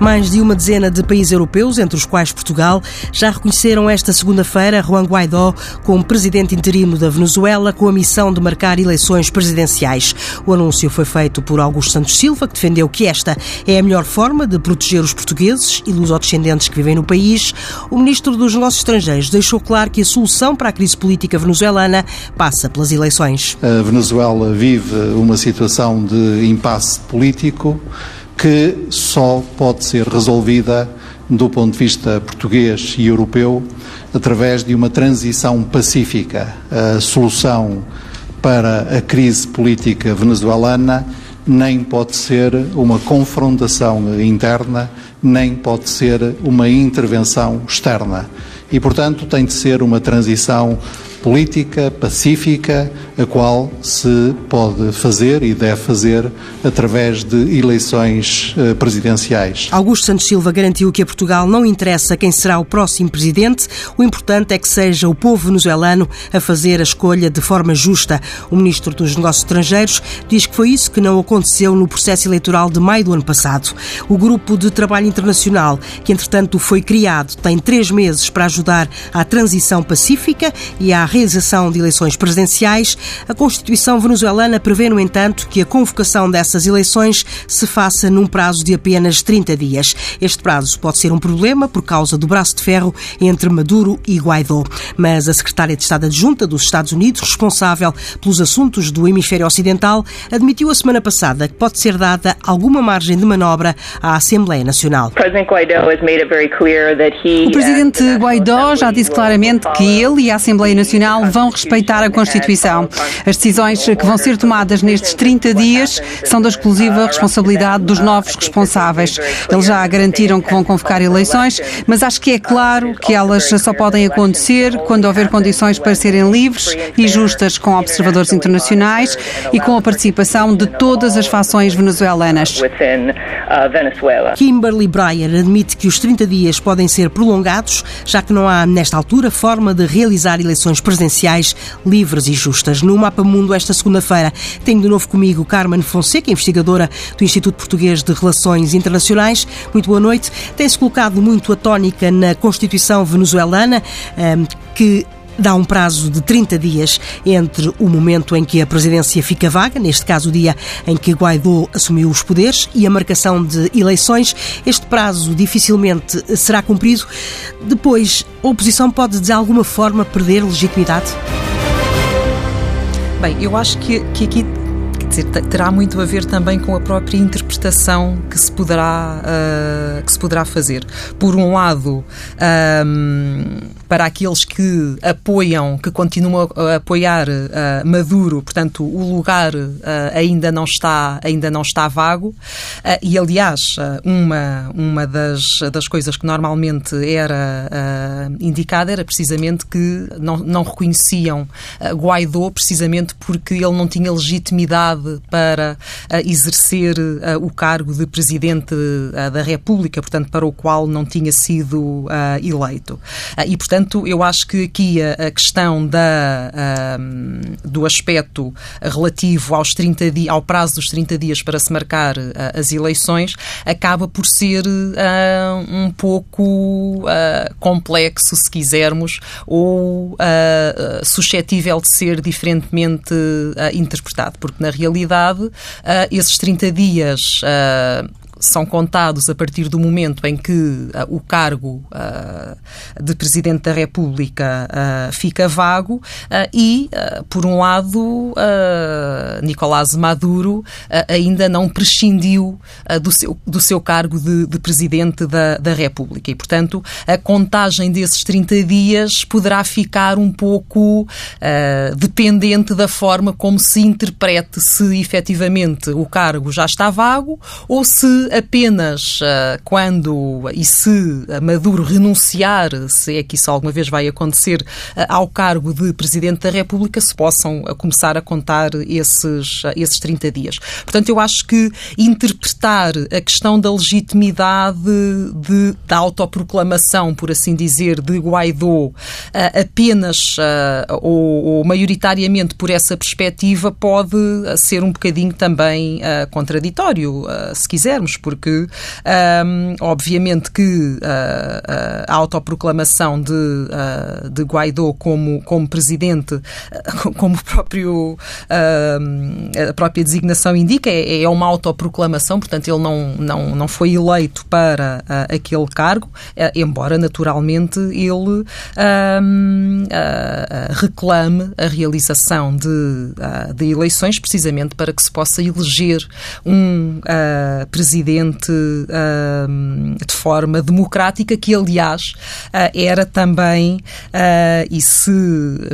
Mais de uma dezena de países europeus, entre os quais Portugal, já reconheceram esta segunda-feira Juan Guaidó como presidente interino da Venezuela, com a missão de marcar eleições presidenciais. O anúncio foi feito por Augusto Santos Silva, que defendeu que esta é a melhor forma de proteger os portugueses e lusodescendentes que vivem no país. O ministro dos Negócios Estrangeiros deixou claro que a solução para a crise política venezuelana passa pelas eleições. A Venezuela vive uma situação de impasse político que só pode ser resolvida do ponto de vista português e europeu através de uma transição pacífica. A solução para a crise política venezuelana nem pode ser uma confrontação interna, nem pode ser uma intervenção externa. E, portanto, tem de ser uma transição política, pacífica, a qual se pode fazer e deve fazer através de eleições eh, presidenciais. Augusto Santos Silva garantiu que a Portugal não interessa quem será o próximo presidente, o importante é que seja o povo venezuelano a fazer a escolha de forma justa. O ministro dos Negócios Estrangeiros diz que foi isso que não aconteceu no processo eleitoral de maio do ano passado. O grupo de trabalho internacional, que entretanto foi criado, tem três meses para ajudar à transição pacífica e à realização de eleições presidenciais. A Constituição venezuelana prevê, no entanto, que a convocação dessas eleições se faça num prazo de apenas 30 dias. Este prazo pode ser um problema por causa do braço de ferro entre Maduro e Guaidó. Mas a secretária de Estado adjunta dos Estados Unidos, responsável pelos assuntos do hemisfério ocidental, admitiu a semana passada que pode ser dada alguma margem de manobra à Assembleia Nacional. O presidente Guaidó já disse claramente que ele e a Assembleia Nacional vão respeitar a Constituição. As decisões que vão ser tomadas nestes 30 dias são da exclusiva responsabilidade dos novos responsáveis. Eles já garantiram que vão convocar eleições, mas acho que é claro que elas só podem acontecer quando houver condições para serem livres e justas com observadores internacionais e com a participação de todas as fações venezuelanas. Kimberly Breyer admite que os 30 dias podem ser prolongados, já que não há, nesta altura, forma de realizar eleições presidenciais livres e justas. No Mapa Mundo, esta segunda-feira, tenho de novo comigo Carmen Fonseca, investigadora do Instituto Português de Relações Internacionais. Muito boa noite. Tem-se colocado muito a tónica na Constituição venezuelana, ehm, que dá um prazo de 30 dias entre o momento em que a presidência fica vaga, neste caso o dia em que Guaidó assumiu os poderes, e a marcação de eleições. Este prazo dificilmente será cumprido. Depois, a oposição pode de alguma forma perder legitimidade? Bem, eu acho que, que aqui dizer, terá muito a ver também com a própria interpretação que se poderá, uh, que se poderá fazer. Por um lado, um, para aqueles que apoiam, que continuam a apoiar uh, Maduro, portanto, o lugar uh, ainda não está, ainda não está vago. e, aliás, uma, uma das, das coisas que normalmente era indicada era precisamente que não, não reconheciam Guaidó, precisamente porque ele não tinha legitimidade para uh, exercer uh, o cargo de Presidente uh, da República, portanto, para o qual não tinha sido eleito. e, portanto, eu acho que aqui a, questão da, do aspecto relativo aos 30 dias, ao prazo dos 30 dias para se marcar as eleições acaba por ser um pouco complexo, se quisermos, ou suscetível de ser diferentemente interpretado, porque na realidade realidade, uh, esses 30 dias uh, são contados a partir do momento em que uh, o cargo uh, de Presidente da República uh, fica vago e, por um lado, Nicolás Maduro ainda não prescindiu do, seu, do seu cargo de, de Presidente da, da, República. E, portanto, a contagem desses 30 dias poderá ficar um pouco dependente da forma como se interprete se efetivamente o cargo já está vago ou se apenas uh, quando e se Maduro renunciar, se é que isso alguma vez vai acontecer, uh, ao cargo de Presidente da República, se possam uh, começar a contar esses, esses 30 dias. Portanto, eu acho que interpretar a questão da legitimidade de, da autoproclamação, por assim dizer, de Guaidó apenas ou, ou, maioritariamente por essa perspectiva pode ser um bocadinho também contraditório, se quisermos porque, um, obviamente, que a autoproclamação de, de Guaidó como, como presidente, como próprio, a própria designação indica, é, é uma autoproclamação, portanto, ele não, não, não foi eleito para aquele cargo, embora naturalmente ele reclame a realização de, de eleições precisamente para que se possa eleger um uh, uh, de forma democrática, que aliás uh, era também, e se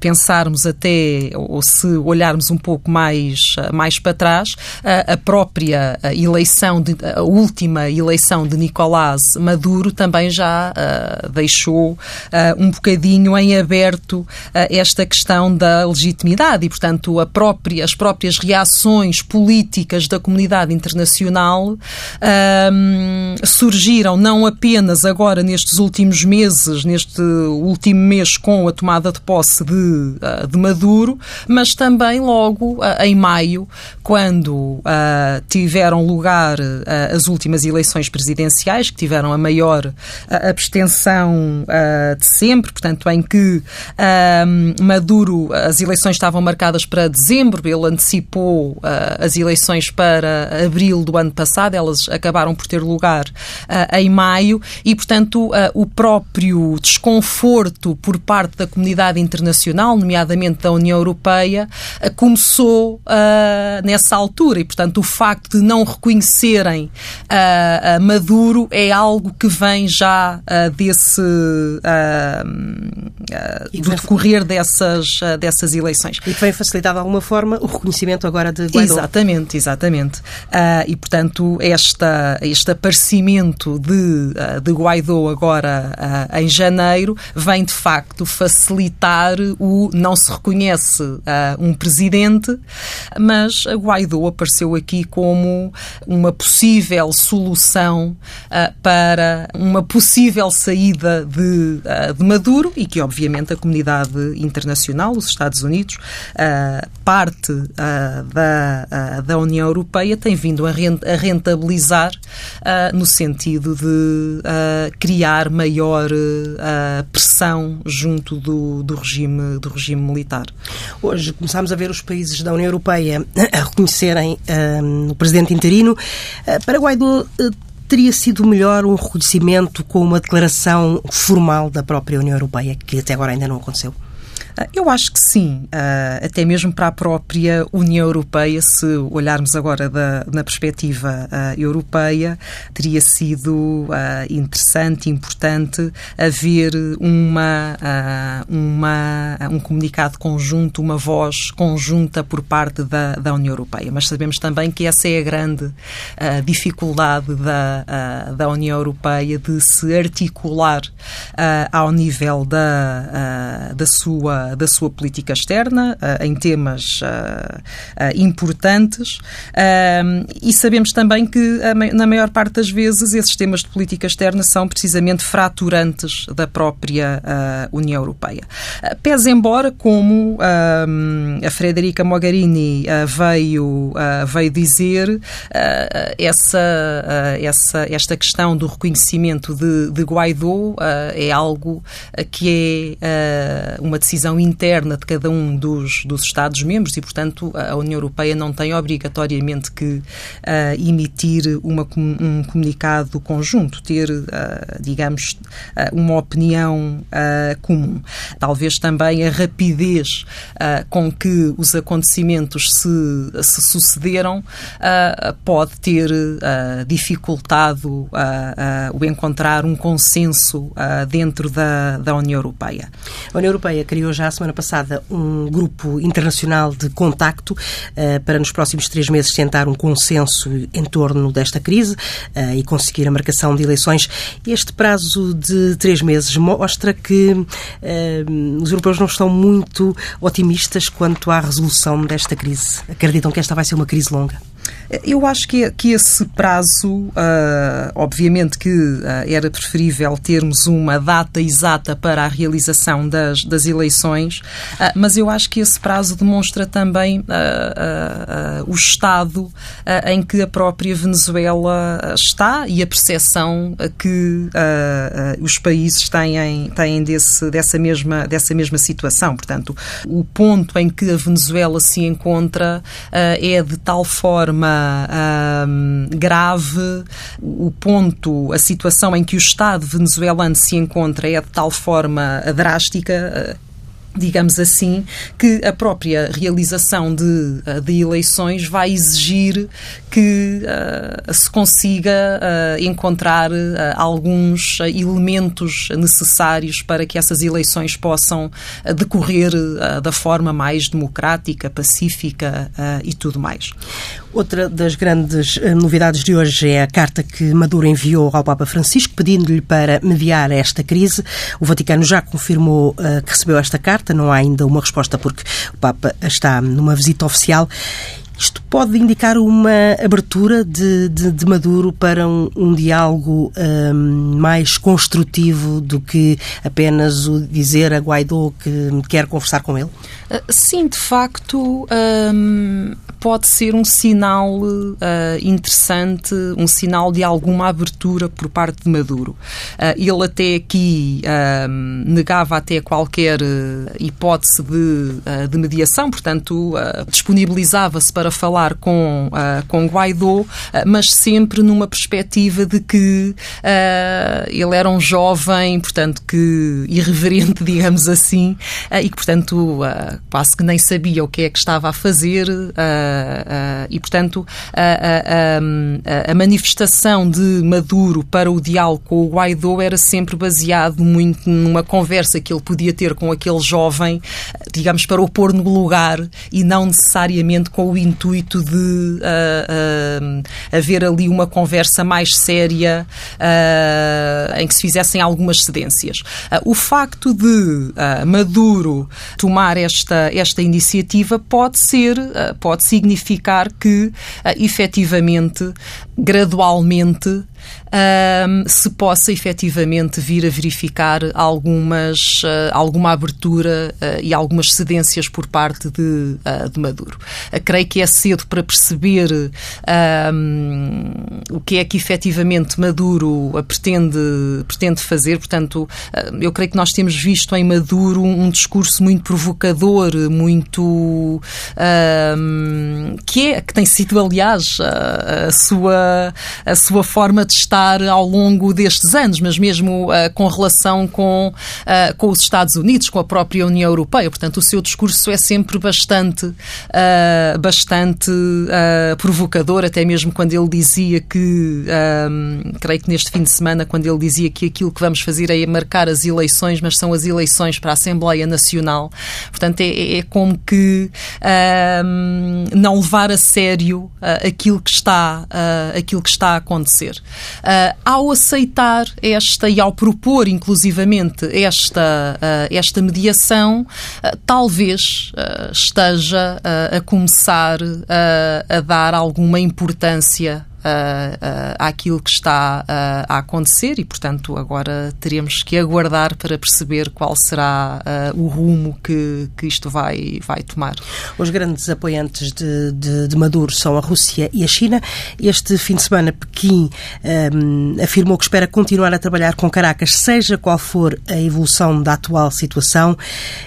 pensarmos até, ou se olharmos um pouco mais, mais para trás, a própria eleição, de, a última eleição de Nicolás Maduro também já deixou um bocadinho em aberto esta questão da legitimidade e, portanto, própria, as próprias reações políticas da comunidade internacional um, surgiram não apenas agora nestes últimos meses, neste último mês com a tomada de posse de, ah, de Maduro, mas também logo uh, em maio, quando uh, tiveram lugar uh, as últimas eleições presidenciais, que tiveram a maior abstenção de sempre, portanto, em que Maduro, as eleições estavam marcadas para dezembro, ele antecipou as eleições para abril do ano passado, elas acabaram por ter lugar uh, em maio e, portanto, uh, o próprio desconforto por parte da comunidade internacional, nomeadamente da União Europeia, uh, começou nessa altura e, portanto, o facto de não reconhecerem Maduro é algo que vem já desse do decorrer dessas, dessas eleições. E que vem facilitar de alguma forma o reconhecimento agora de Guaidó. Exatamente, exatamente. Uh, e, portanto, esta, este aparecimento de, de Guaidó agora em janeiro vem, de facto, facilitar o não se reconhece um presidente, mas Guaidó apareceu aqui como uma possível solução para uma possível saída de, de Maduro e que, obviamente, a comunidade internacional, os Estados Unidos, parte da, da União Europeia tem vindo a rentabilizar no sentido de criar maior pressão junto do, do, regime, do regime militar. Hoje começámos a ver os países da União Europeia a reconhecerem o presidente interino. para Guaidó, teria sido melhor um reconhecimento com uma declaração formal da própria União Europeia, que até agora ainda não aconteceu? Ah, eu acho que sim, ah, até mesmo para a própria União Europeia, se olharmos agora da, na perspectiva ah, europeia, teria sido interessante, importante haver uma, uma, um comunicado conjunto, uma voz conjunta por parte da, da União Europeia. Mas sabemos também que essa é a grande dificuldade da, da União Europeia de se articular ao nível da, da sua da sua política externa uh, em temas uh, importantes e sabemos também que na maior parte das vezes esses temas de política externa são precisamente fraturantes da própria União Europeia. Pese embora, como a Frederica Mogherini veio, veio dizer, essa, essa, esta questão do reconhecimento de, de Guaidó é algo que é uma decisão decisão interna de cada um dos, dos Estados-membros e, portanto, a União Europeia não tem obrigatoriamente que uh, emitir uma, um comunicado conjunto, ter, uh, digamos, uh, uma opinião comum. Talvez também a rapidez com que os acontecimentos se, se sucederam pode ter dificultado o encontrar um consenso dentro da, da União Europeia. A União Europeia criou já a semana passada um grupo internacional de contacto uh, para nos próximos três meses tentar um consenso em torno desta crise uh, e conseguir a marcação de eleições. Este prazo de três meses mostra que uh, os europeus não estão muito otimistas quanto à resolução desta crise. Acreditam que esta vai ser uma crise longa? Eu acho que, que esse prazo, uh, obviamente que uh, era preferível termos uma data exata para a realização das, das eleições, uh, mas eu acho que esse prazo demonstra também o estado em que a própria Venezuela está e a percepção que os países têm, têm desse, dessa, mesma, dessa mesma situação. Portanto, o ponto em que a Venezuela se encontra é de tal forma grave, o ponto, a situação em que o Estado venezuelano se encontra é de tal forma drástica digamos assim, que a própria realização de, eh, de eleições vai exigir que uh, se consiga uh, encontrar uh, alguns elementos necessários para que essas eleições possam decorrer da forma mais democrática, pacífica e tudo mais. Outra das grandes novidades de hoje é a carta que Maduro enviou ao Papa Francisco pedindo-lhe para mediar esta crise. O Vaticano já confirmou que recebeu esta carta carta, não há ainda uma resposta porque o Papa está numa visita oficial. Isto pode indicar uma abertura de, de, de Maduro para um, um diálogo um, mais construtivo do que apenas o dizer a Guaidó que quer conversar com ele? Ah, sim, de facto, um, pode ser um sinal uh, interessante, um sinal de alguma abertura por parte de Maduro. Uh, ele até aqui uh, negava até qualquer hipótese de, de, mediação, portanto, disponibilizava-se para falar com, com Guaidó, mas sempre numa perspectiva de que ele era um jovem, portanto, que irreverente, digamos assim, e que, portanto, quase que nem sabia o que é que estava a fazer. Uh, e, portanto, a, a, manifestação de Maduro para o diálogo com o Guaidó era sempre baseado muito numa conversa que ele podia ter com aquele jovem, digamos, para o pôr no lugar e não necessariamente com o intuito de haver ali uma conversa mais séria em que se fizessem algumas cedências. o facto de Maduro tomar esta, esta iniciativa pode ser, pode significar que, uh, efetivamente, gradualmente, se possa efetivamente vir a verificar algumas, uh, alguma abertura uh, e algumas cedências por parte de, uh, de Maduro. creio que é cedo para perceber o que é que efetivamente Maduro pretende, pretende fazer. Portanto, eu creio que nós temos visto em Maduro um, discurso muito provocador, muito. que, é, que tem sido, aliás, a, a, sua, a sua forma de estar ao longo destes anos, mas mesmo uh, com relação com, uh, com os Estados Unidos, com a própria União Europeia. Portanto, o seu discurso é sempre bastante, uh, bastante provocador, até mesmo quando ele dizia que, creio que neste fim de semana, quando ele dizia que aquilo que vamos fazer é marcar as eleições, mas são as eleições para a Assembleia Nacional. Portanto, é, é como que não levar a sério aquilo que está, aquilo que está a acontecer. Uh, ao aceitar esta e ao propor, inclusivamente, esta, uh, esta mediação, uh, talvez esteja a começar a dar alguma importância uh, àquilo que está a acontecer e, portanto, agora teremos que aguardar para perceber qual será o rumo que, que isto vai, vai tomar. Os grandes apoiantes de, de, de Maduro são a Rússia e a China. Este fim de semana, Pequim um, afirmou que espera continuar a trabalhar com Caracas, seja qual for a evolução da atual situação.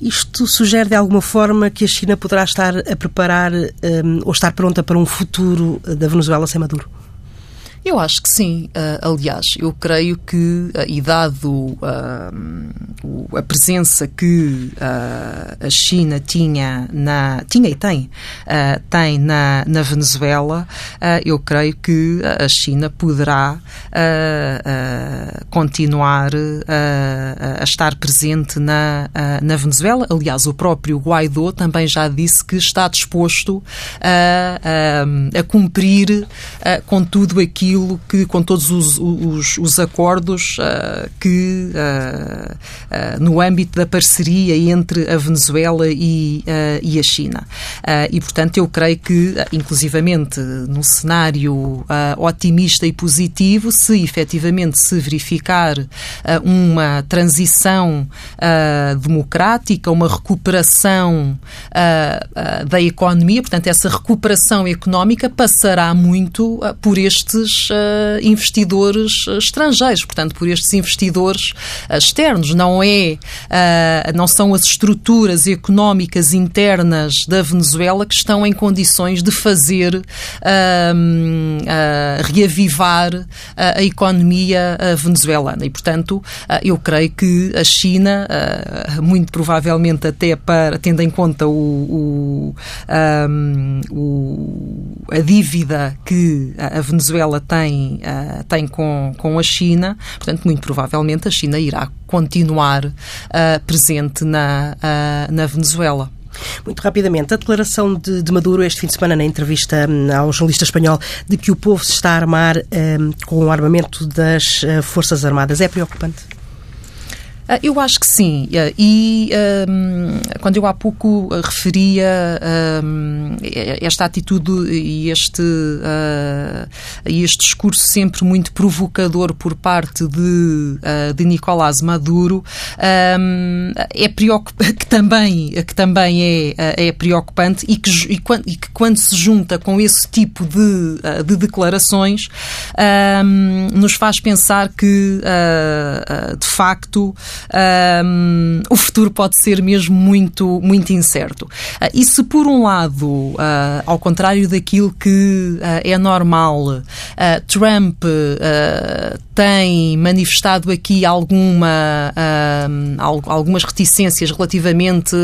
Isto sugere, de alguma forma, que a China poderá estar a preparar um, ou estar pronta para um futuro da Venezuela sem Maduro? Eu acho que sim. Uh, aliás, eu creio que, uh, e dado uh, a presença que a China tinha, na, tinha e tem, tem na, na Venezuela, eu creio que a China poderá continuar a estar presente na, na Venezuela. Aliás, o próprio Guaidó também já disse que está disposto a, a, a cumprir com tudo aquilo aquilo que, com todos os, os, os acordos que no âmbito da parceria entre a Venezuela e, e a China. e, portanto, eu creio que, inclusivamente, num cenário otimista e positivo, se efetivamente se verificar uma transição democrática, uma recuperação da economia, portanto, essa recuperação económica passará muito uh, por estes uh, investidores estrangeiros, portanto, por estes investidores uh, externos. Não é, não são as estruturas económicas internas da Venezuela que estão em condições de fazer reavivar a economia venezuelana. E, portanto, eu creio que a China, muito provavelmente até para, tendo em conta o, o, um, o, a dívida que a Venezuela tem, uh, tem com, com a China, portanto, muito provavelmente a China irá continuar uh, presente na, uh, na Venezuela. Muito rapidamente, a declaração de, de, Maduro este fim de semana na entrevista hum, ao jornalista espanhol de que o povo se está a armar um, com o armamento das Forças Armadas é preocupante? Ah, eu acho que sim. Ah, e um, quando eu há pouco referia um, esta atitude e este, uh, este discurso sempre muito provocador por parte de, uh, de Nicolás Maduro, um, é que também, que também é, é preocupante e que, e, quando, e que quando se junta com esse tipo de, de declarações nos faz pensar que, uh, de facto, um, o futuro pode ser mesmo muito, muito incerto. Uh, e se, por um lado, uh, ao contrário daquilo que uh, é normal, Trump tem manifestado aqui alguma, algumas reticências relativamente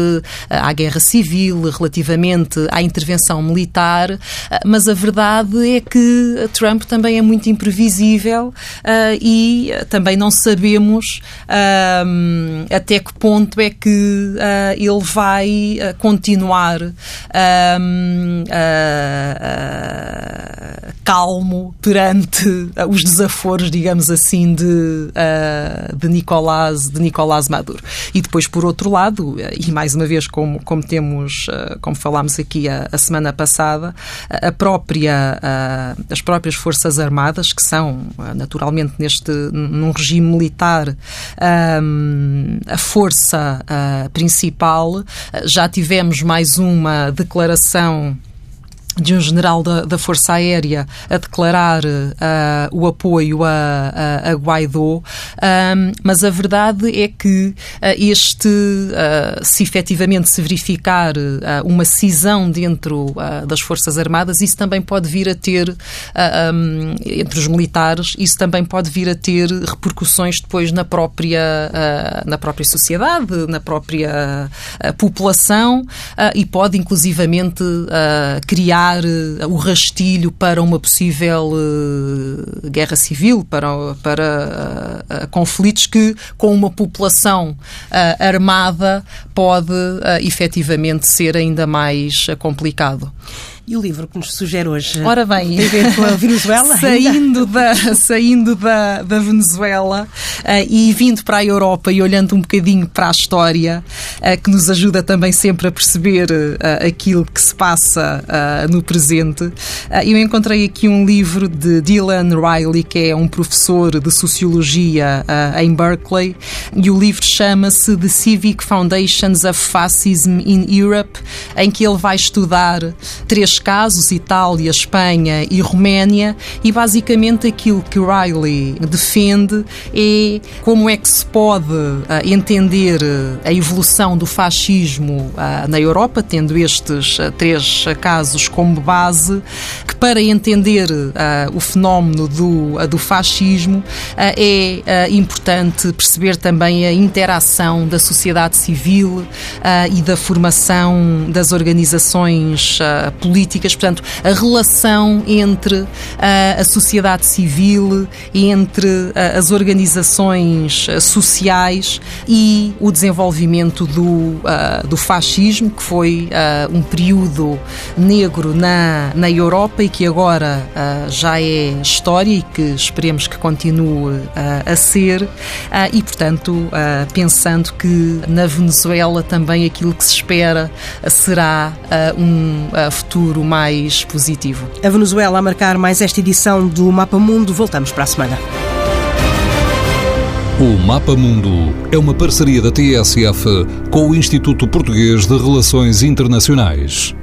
à guerra civil, relativamente à intervenção militar, mas a verdade é que Trump também é muito imprevisível e também não sabemos até que ponto é que uh, ele vai uh, continuar calmo perante os desaforos, digamos assim, de, de, Nicolás, de Nicolás Maduro. E depois, por outro lado, e mais uma vez, como, como temos, como falámos aqui a, a semana passada, a própria, as próprias Forças Armadas, que são naturalmente neste, num regime militar, um, a força uh, principal. Já tivemos mais uma declaração de um general da, da, Força Aérea a declarar uh, o apoio a, a, a Guaidó, um, mas a verdade é que uh, este, uh, se efetivamente se verificar uma cisão dentro das Forças Armadas, isso também pode vir a ter, um, entre os militares, isso também pode vir a ter repercussões depois na própria, na própria sociedade, na própria população e pode inclusivamente criar uh, o rastilho para uma possível uh, guerra civil, para, para uh, conflitos que, com uma população armada, pode efetivamente ser ainda mais complicado. E o livro que nos sugere hoje? Ora bem, com a Venezuela? saindo, da, saindo da, da Venezuela uh, e vindo para a Europa e olhando um bocadinho para a história, uh, que nos ajuda também sempre a perceber uh, aquilo que se passa no presente, eu encontrei aqui um livro de Dylan Riley, que é um professor de Sociologia em Berkeley, e o livro chama-se The Civic Foundations of Fascism in Europe, em que ele vai estudar três casos, Itália, Espanha e Roménia, e basicamente aquilo que Riley defende é como é que se pode uh, entender a evolução do fascismo uh, na Europa, tendo estes três casos como base, que para entender o fenómeno do, do fascismo é importante perceber também a interação da sociedade civil e da formação das organizações políticas políticas, portanto, a relação entre uh, a sociedade civil, entre uh, as organizações uh, sociais e o desenvolvimento do, do fascismo, que foi um período negro na, na Europa e que agora já é história e que esperemos que continue a ser, e, portanto, pensando que na Venezuela também aquilo que se espera será um futuro mais positivo. A Venezuela a marcar mais esta edição do Mapa Mundo. Voltamos para a semana. O Mapa Mundo é uma parceria da TSF com o Instituto Português de Relações Internacionais.